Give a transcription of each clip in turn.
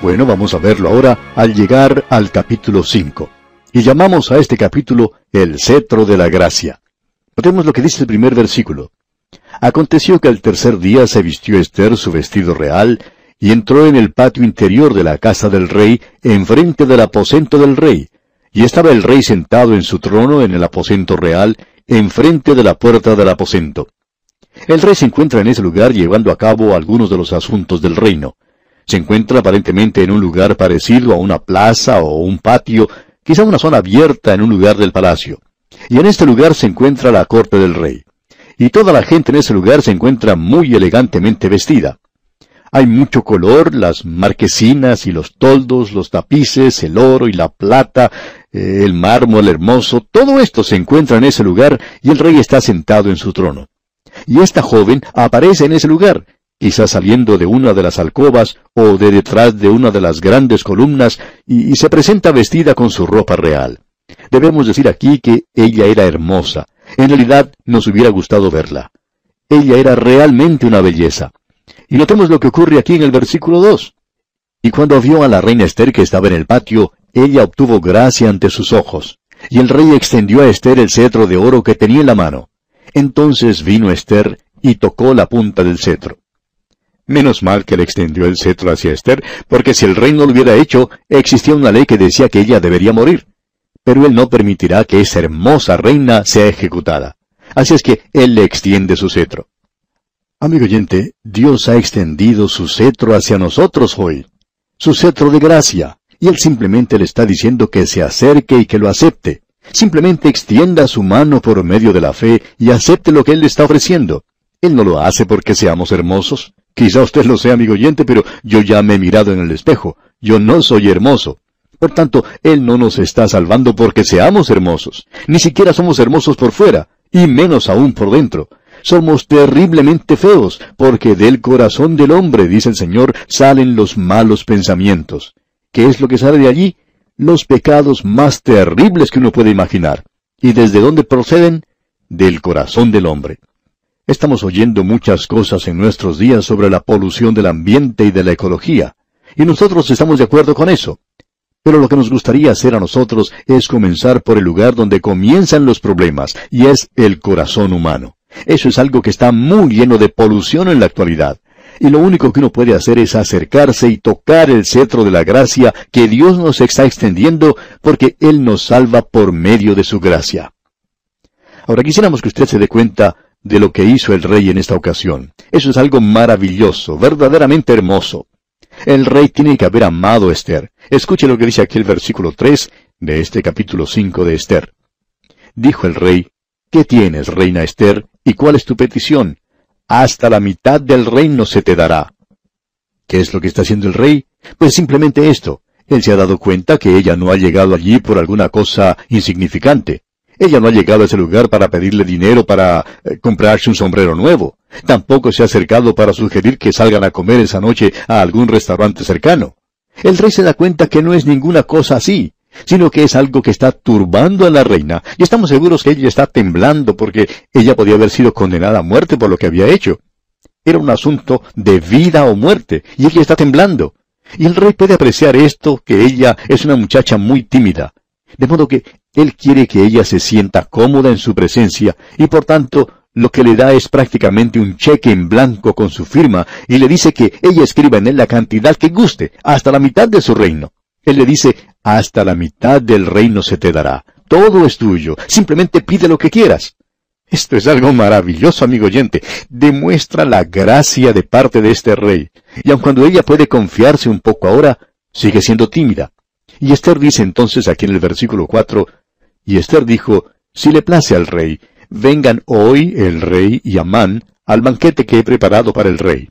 Bueno, vamos a verlo ahora al llegar al capítulo 5. Y llamamos a este capítulo el cetro de la gracia. Notemos lo que dice el primer versículo. Aconteció que al tercer día se vistió Esther su vestido real, y entró en el patio interior de la casa del rey, enfrente del aposento del rey. Y estaba el rey sentado en su trono en el aposento real, enfrente de la puerta del aposento. El rey se encuentra en ese lugar llevando a cabo algunos de los asuntos del reino. Se encuentra aparentemente en un lugar parecido a una plaza o un patio, quizá una zona abierta en un lugar del palacio. Y en este lugar se encuentra la corte del rey. Y toda la gente en ese lugar se encuentra muy elegantemente vestida. Hay mucho color, las marquesinas y los toldos, los tapices, el oro y la plata, eh, el mármol hermoso, todo esto se encuentra en ese lugar y el rey está sentado en su trono. Y esta joven aparece en ese lugar, quizás saliendo de una de las alcobas o de detrás de una de las grandes columnas, y, se presenta vestida con su ropa real. Debemos decir aquí que ella era hermosa. En realidad nos hubiera gustado verla. Ella era realmente una belleza. Y notemos lo que ocurre aquí en el versículo 2. Y cuando vio a la reina Esther que estaba en el patio, ella obtuvo gracia ante sus ojos. Y el rey extendió a Esther el cetro de oro que tenía en la mano. Entonces vino Esther y tocó la punta del cetro. Menos mal que le extendió el cetro hacia Esther, porque si el rey no lo hubiera hecho, existía una ley que decía que ella debería morir. Pero él no permitirá que esa hermosa reina sea ejecutada. Así es que él le extiende su cetro. Amigo oyente, Dios ha extendido su cetro hacia nosotros hoy. Su cetro de gracia. Y él simplemente le está diciendo que se acerque y que lo acepte. Simplemente extienda su mano por medio de la fe y acepte lo que él le está ofreciendo. Él no lo hace porque seamos hermosos. Quizá usted lo sea, amigo oyente, pero yo ya me he mirado en el espejo. Yo no soy hermoso. Por tanto, Él no nos está salvando porque seamos hermosos. Ni siquiera somos hermosos por fuera, y menos aún por dentro. Somos terriblemente feos, porque del corazón del hombre, dice el Señor, salen los malos pensamientos. ¿Qué es lo que sale de allí? Los pecados más terribles que uno puede imaginar. ¿Y desde dónde proceden? Del corazón del hombre. Estamos oyendo muchas cosas en nuestros días sobre la polución del ambiente y de la ecología, y nosotros estamos de acuerdo con eso. Pero lo que nos gustaría hacer a nosotros es comenzar por el lugar donde comienzan los problemas, y es el corazón humano. Eso es algo que está muy lleno de polución en la actualidad. Y lo único que uno puede hacer es acercarse y tocar el cetro de la gracia que Dios nos está extendiendo porque Él nos salva por medio de su gracia. Ahora quisiéramos que usted se dé cuenta de lo que hizo el rey en esta ocasión. Eso es algo maravilloso, verdaderamente hermoso. El rey tiene que haber amado a Esther. Escuche lo que dice aquí el versículo 3 de este capítulo 5 de Esther. Dijo el rey, ¿Qué tienes, reina Esther, y cuál es tu petición? Hasta la mitad del reino se te dará. ¿Qué es lo que está haciendo el rey? Pues simplemente esto. Él se ha dado cuenta que ella no ha llegado allí por alguna cosa insignificante. Ella no ha llegado a ese lugar para pedirle dinero para eh, comprarse un sombrero nuevo. Tampoco se ha acercado para sugerir que salgan a comer esa noche a algún restaurante cercano. El rey se da cuenta que no es ninguna cosa así, sino que es algo que está turbando a la reina, y estamos seguros que ella está temblando porque ella podía haber sido condenada a muerte por lo que había hecho. Era un asunto de vida o muerte, y ella está temblando. Y el rey puede apreciar esto, que ella es una muchacha muy tímida. De modo que él quiere que ella se sienta cómoda en su presencia y por tanto lo que le da es prácticamente un cheque en blanco con su firma y le dice que ella escriba en él la cantidad que guste, hasta la mitad de su reino. Él le dice, hasta la mitad del reino se te dará. Todo es tuyo. Simplemente pide lo que quieras. Esto es algo maravilloso, amigo oyente. Demuestra la gracia de parte de este rey. Y aun cuando ella puede confiarse un poco ahora, sigue siendo tímida. Y Esther dice entonces aquí en el versículo 4, y Esther dijo, Si le place al rey, vengan hoy el rey y Amán al banquete que he preparado para el rey.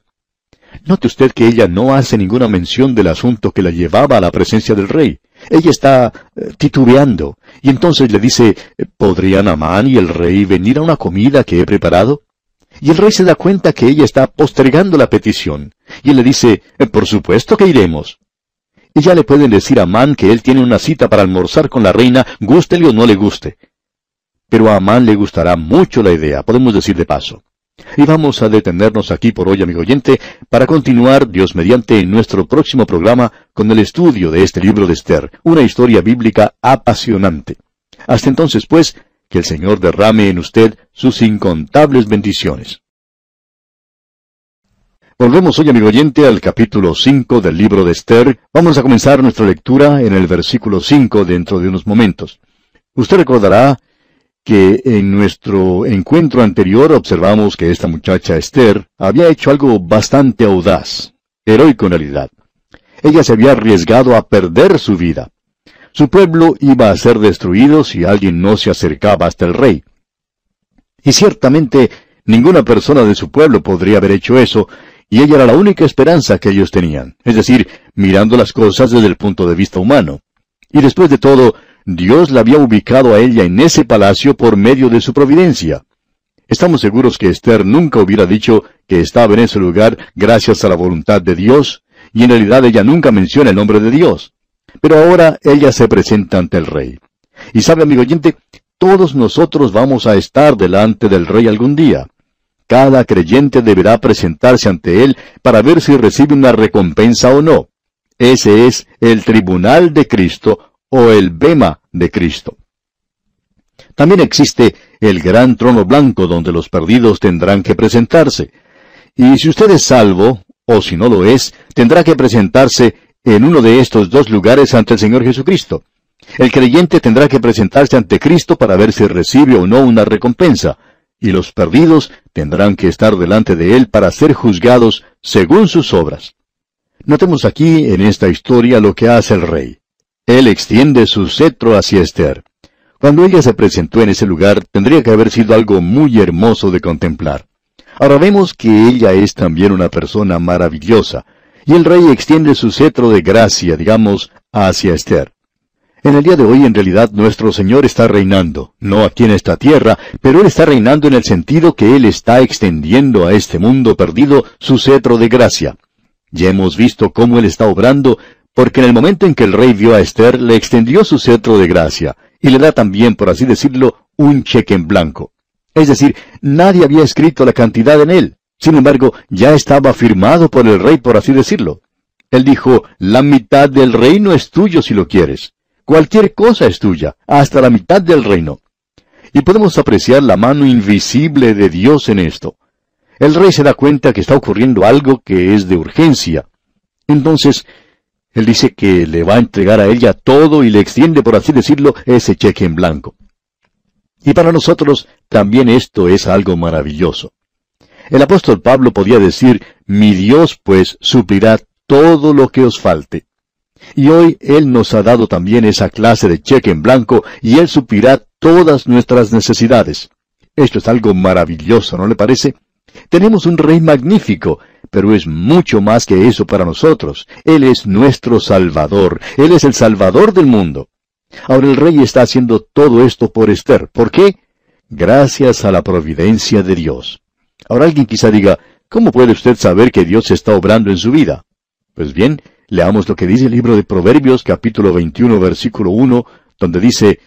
Note usted que ella no hace ninguna mención del asunto que la llevaba a la presencia del rey. Ella está eh, titubeando, y entonces le dice, ¿podrían Amán y el rey venir a una comida que he preparado? Y el rey se da cuenta que ella está postergando la petición, y él le dice, por supuesto que iremos. Y ya le pueden decir a Amán que él tiene una cita para almorzar con la reina, gústele o no le guste. Pero a Amán le gustará mucho la idea, podemos decir de paso. Y vamos a detenernos aquí por hoy, amigo oyente, para continuar, Dios mediante, en nuestro próximo programa con el estudio de este libro de Esther, una historia bíblica apasionante. Hasta entonces, pues, que el Señor derrame en usted sus incontables bendiciones. Volvemos hoy, amigo oyente, al capítulo 5 del libro de Esther. Vamos a comenzar nuestra lectura en el versículo 5 dentro de unos momentos. Usted recordará que en nuestro encuentro anterior observamos que esta muchacha Esther había hecho algo bastante audaz, heroico en realidad. Ella se había arriesgado a perder su vida. Su pueblo iba a ser destruido si alguien no se acercaba hasta el rey. Y ciertamente ninguna persona de su pueblo podría haber hecho eso, y ella era la única esperanza que ellos tenían, es decir, mirando las cosas desde el punto de vista humano. Y después de todo, Dios la había ubicado a ella en ese palacio por medio de su providencia. Estamos seguros que Esther nunca hubiera dicho que estaba en ese lugar gracias a la voluntad de Dios, y en realidad ella nunca menciona el nombre de Dios. Pero ahora ella se presenta ante el rey. Y sabe, amigo oyente, todos nosotros vamos a estar delante del rey algún día. Cada creyente deberá presentarse ante él para ver si recibe una recompensa o no. Ese es el tribunal de Cristo o el bema de Cristo. También existe el gran trono blanco donde los perdidos tendrán que presentarse. Y si usted es salvo, o si no lo es, tendrá que presentarse en uno de estos dos lugares ante el Señor Jesucristo. El creyente tendrá que presentarse ante Cristo para ver si recibe o no una recompensa, y los perdidos tendrán que estar delante de Él para ser juzgados según sus obras. Notemos aquí en esta historia lo que hace el rey. Él extiende su cetro hacia Esther. Cuando ella se presentó en ese lugar, tendría que haber sido algo muy hermoso de contemplar. Ahora vemos que ella es también una persona maravillosa, y el rey extiende su cetro de gracia, digamos, hacia Esther. En el día de hoy, en realidad, nuestro Señor está reinando, no aquí en esta tierra, pero Él está reinando en el sentido que Él está extendiendo a este mundo perdido su cetro de gracia. Ya hemos visto cómo Él está obrando porque en el momento en que el rey vio a Esther, le extendió su cetro de gracia, y le da también, por así decirlo, un cheque en blanco. Es decir, nadie había escrito la cantidad en él. Sin embargo, ya estaba firmado por el rey, por así decirlo. Él dijo, la mitad del reino es tuyo si lo quieres. Cualquier cosa es tuya, hasta la mitad del reino. Y podemos apreciar la mano invisible de Dios en esto. El rey se da cuenta que está ocurriendo algo que es de urgencia. Entonces, él dice que le va a entregar a ella todo y le extiende, por así decirlo, ese cheque en blanco. Y para nosotros también esto es algo maravilloso. El apóstol Pablo podía decir, mi Dios pues suplirá todo lo que os falte. Y hoy Él nos ha dado también esa clase de cheque en blanco y Él suplirá todas nuestras necesidades. Esto es algo maravilloso, ¿no le parece? Tenemos un rey magnífico, pero es mucho más que eso para nosotros. Él es nuestro Salvador. Él es el Salvador del mundo. Ahora el rey está haciendo todo esto por Esther. ¿Por qué? Gracias a la providencia de Dios. Ahora alguien quizá diga, ¿cómo puede usted saber que Dios está obrando en su vida? Pues bien, leamos lo que dice el libro de Proverbios capítulo 21 versículo 1, donde dice,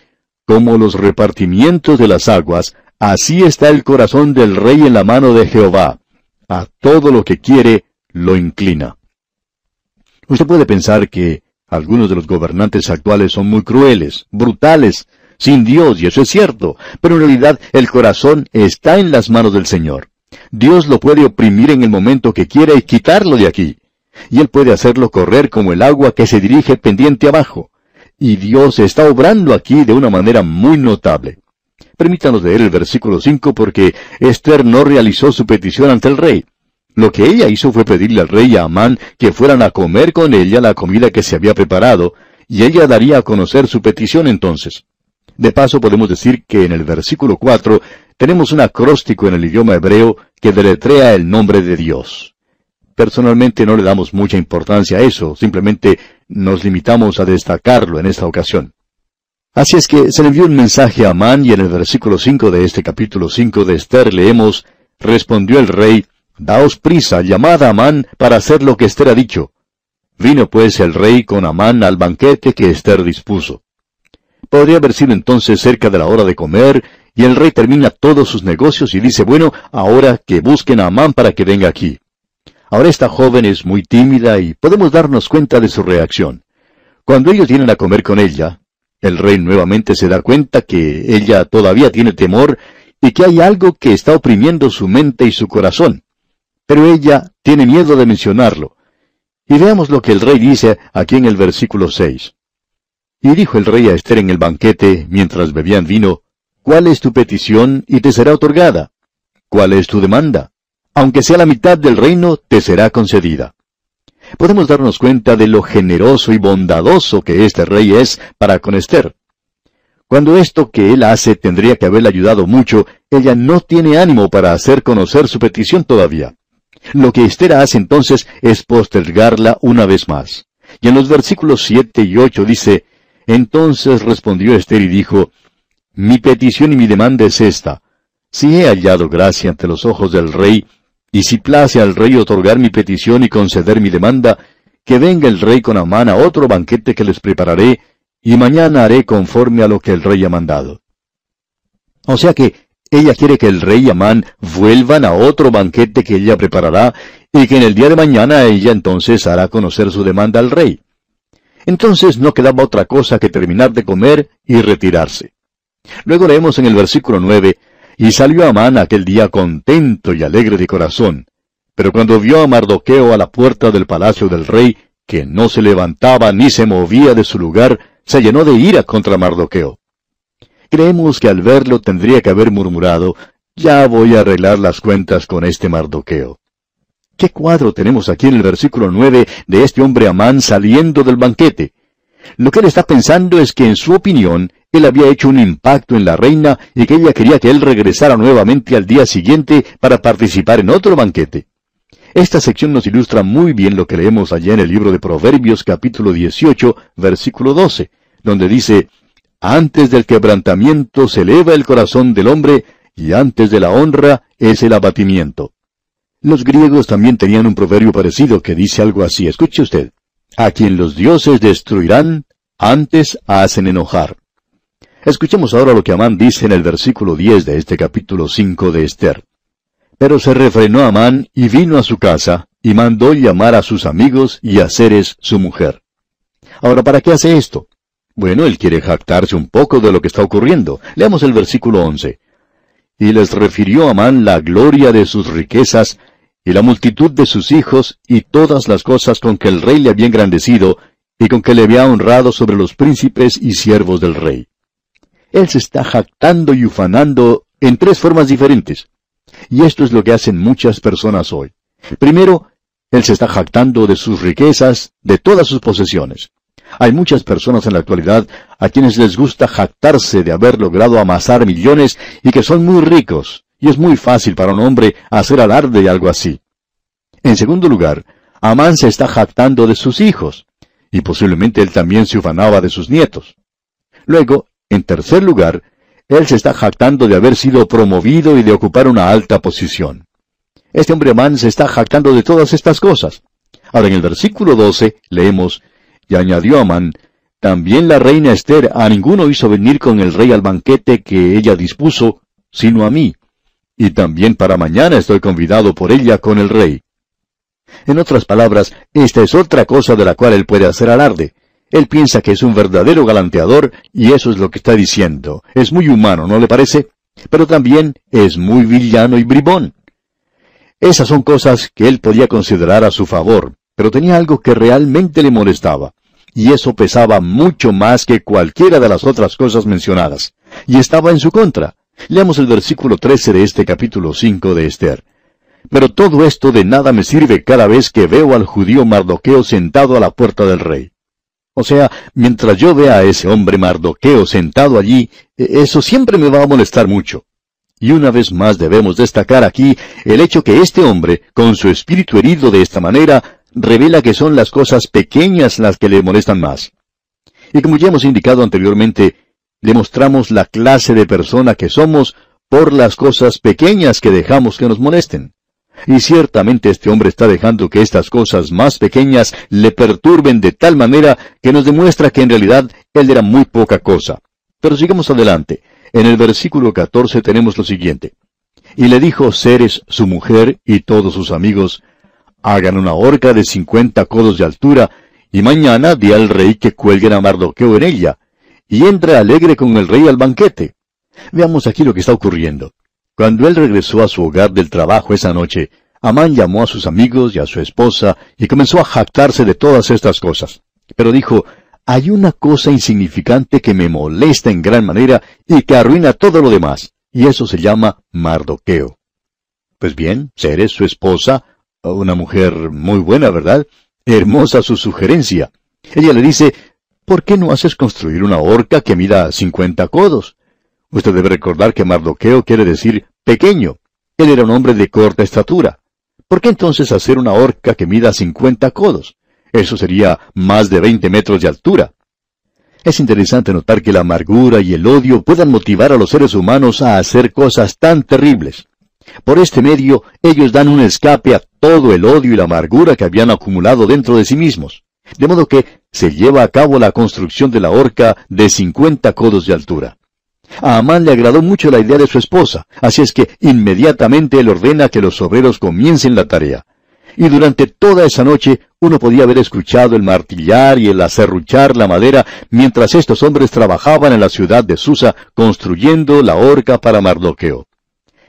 como los repartimientos de las aguas, así está el corazón del rey en la mano de Jehová a todo lo que quiere, lo inclina. Usted puede pensar que algunos de los gobernantes actuales son muy crueles, brutales, sin Dios, y eso es cierto, pero en realidad el corazón está en las manos del Señor. Dios lo puede oprimir en el momento que quiera y quitarlo de aquí. Y Él puede hacerlo correr como el agua que se dirige pendiente abajo. Y Dios está obrando aquí de una manera muy notable. Permítanos leer el versículo 5 porque Esther no realizó su petición ante el rey. Lo que ella hizo fue pedirle al rey y a Amán que fueran a comer con ella la comida que se había preparado, y ella daría a conocer su petición entonces. De paso podemos decir que en el versículo 4 tenemos un acróstico en el idioma hebreo que deletrea el nombre de Dios. Personalmente no le damos mucha importancia a eso, simplemente nos limitamos a destacarlo en esta ocasión. Así es que se le envió un mensaje a Amán y en el versículo 5 de este capítulo 5 de Esther leemos, respondió el rey, Daos prisa, llamad a Amán para hacer lo que Esther ha dicho. Vino pues el rey con Amán al banquete que Esther dispuso. Podría haber sido entonces cerca de la hora de comer, y el rey termina todos sus negocios y dice, bueno, ahora que busquen a Amán para que venga aquí. Ahora esta joven es muy tímida y podemos darnos cuenta de su reacción. Cuando ellos vienen a comer con ella, el rey nuevamente se da cuenta que ella todavía tiene temor y que hay algo que está oprimiendo su mente y su corazón. Pero ella tiene miedo de mencionarlo. Y veamos lo que el rey dice aquí en el versículo 6. Y dijo el rey a Esther en el banquete, mientras bebían vino, ¿Cuál es tu petición y te será otorgada? ¿Cuál es tu demanda? Aunque sea la mitad del reino, te será concedida. Podemos darnos cuenta de lo generoso y bondadoso que este rey es para con Esther. Cuando esto que él hace tendría que haberle ayudado mucho, ella no tiene ánimo para hacer conocer su petición todavía. Lo que Esther hace entonces es postergarla una vez más. Y en los versículos 7 y 8 dice, Entonces respondió Esther y dijo, Mi petición y mi demanda es esta. Si he hallado gracia ante los ojos del rey, y si place al rey otorgar mi petición y conceder mi demanda, que venga el rey con Amán a otro banquete que les prepararé, y mañana haré conforme a lo que el rey ha mandado. O sea que ella quiere que el rey y Amán vuelvan a otro banquete que ella preparará, y que en el día de mañana ella entonces hará conocer su demanda al rey. Entonces no quedaba otra cosa que terminar de comer y retirarse. Luego leemos en el versículo nueve, y salió Amán aquel día contento y alegre de corazón. Pero cuando vio a Mardoqueo a la puerta del palacio del rey, que no se levantaba ni se movía de su lugar, se llenó de ira contra Mardoqueo. Creemos que al verlo tendría que haber murmurado, ya voy a arreglar las cuentas con este Mardoqueo. ¿Qué cuadro tenemos aquí en el versículo nueve de este hombre Amán saliendo del banquete? Lo que él está pensando es que en su opinión él había hecho un impacto en la reina y que ella quería que él regresara nuevamente al día siguiente para participar en otro banquete. Esta sección nos ilustra muy bien lo que leemos allá en el libro de Proverbios capítulo 18, versículo 12, donde dice, Antes del quebrantamiento se eleva el corazón del hombre, y antes de la honra es el abatimiento. Los griegos también tenían un proverbio parecido que dice algo así, escuche usted, A quien los dioses destruirán, antes hacen enojar. Escuchemos ahora lo que Amán dice en el versículo 10 de este capítulo 5 de Esther. Pero se refrenó Amán y vino a su casa, y mandó llamar a sus amigos y a Ceres su mujer. Ahora, ¿para qué hace esto? Bueno, él quiere jactarse un poco de lo que está ocurriendo. Leamos el versículo 11. Y les refirió Amán la gloria de sus riquezas, y la multitud de sus hijos, y todas las cosas con que el rey le había engrandecido, y con que le había honrado sobre los príncipes y siervos del rey. Él se está jactando y ufanando en tres formas diferentes. Y esto es lo que hacen muchas personas hoy. Primero, él se está jactando de sus riquezas, de todas sus posesiones. Hay muchas personas en la actualidad a quienes les gusta jactarse de haber logrado amasar millones y que son muy ricos, y es muy fácil para un hombre hacer alarde de algo así. En segundo lugar, Amán se está jactando de sus hijos, y posiblemente él también se ufanaba de sus nietos. Luego, en tercer lugar, él se está jactando de haber sido promovido y de ocupar una alta posición. Este hombre Amán se está jactando de todas estas cosas. Ahora en el versículo 12 leemos, y añadió Amán, también la reina Esther a ninguno hizo venir con el rey al banquete que ella dispuso, sino a mí. Y también para mañana estoy convidado por ella con el rey. En otras palabras, esta es otra cosa de la cual él puede hacer alarde. Él piensa que es un verdadero galanteador y eso es lo que está diciendo. Es muy humano, ¿no le parece? Pero también es muy villano y bribón. Esas son cosas que él podía considerar a su favor, pero tenía algo que realmente le molestaba. Y eso pesaba mucho más que cualquiera de las otras cosas mencionadas. Y estaba en su contra. Leamos el versículo 13 de este capítulo 5 de Esther. Pero todo esto de nada me sirve cada vez que veo al judío Mardoqueo sentado a la puerta del rey. O sea, mientras yo vea a ese hombre Mardoqueo sentado allí, e, eso siempre me va a molestar mucho. Y una vez más debemos destacar aquí el hecho que este hombre, con su espíritu herido de esta manera, revela que son las cosas pequeñas las que le molestan más. Y como ya hemos indicado anteriormente, demostramos la clase de persona que somos por las cosas pequeñas que dejamos que nos molesten. Y ciertamente este hombre está dejando que estas cosas más pequeñas le perturben de tal manera que nos demuestra que en realidad él era muy poca cosa. Pero sigamos adelante. en el versículo 14 tenemos lo siguiente. Y le dijo Ceres, su mujer, y todos sus amigos, hagan una horca de cincuenta codos de altura, y mañana di al rey que cuelguen a Mardoqueo en ella, y entre alegre con el rey al banquete. Veamos aquí lo que está ocurriendo. Cuando él regresó a su hogar del trabajo esa noche, Amán llamó a sus amigos y a su esposa y comenzó a jactarse de todas estas cosas. Pero dijo, hay una cosa insignificante que me molesta en gran manera y que arruina todo lo demás, y eso se llama Mardoqueo. Pues bien, Ceres, su esposa, una mujer muy buena, ¿verdad? Hermosa su sugerencia. Ella le dice, ¿por qué no haces construir una horca que mida cincuenta codos? Usted debe recordar que Mardoqueo quiere decir pequeño. Él era un hombre de corta estatura. ¿Por qué entonces hacer una horca que mida cincuenta codos? Eso sería más de veinte metros de altura. Es interesante notar que la amargura y el odio puedan motivar a los seres humanos a hacer cosas tan terribles. Por este medio, ellos dan un escape a todo el odio y la amargura que habían acumulado dentro de sí mismos. De modo que se lleva a cabo la construcción de la horca de cincuenta codos de altura. A Amán le agradó mucho la idea de su esposa, así es que inmediatamente él ordena que los obreros comiencen la tarea. Y durante toda esa noche uno podía haber escuchado el martillar y el acerruchar la madera mientras estos hombres trabajaban en la ciudad de Susa construyendo la horca para Mardoqueo.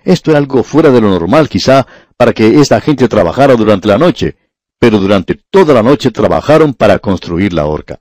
Esto era algo fuera de lo normal quizá para que esta gente trabajara durante la noche, pero durante toda la noche trabajaron para construir la horca.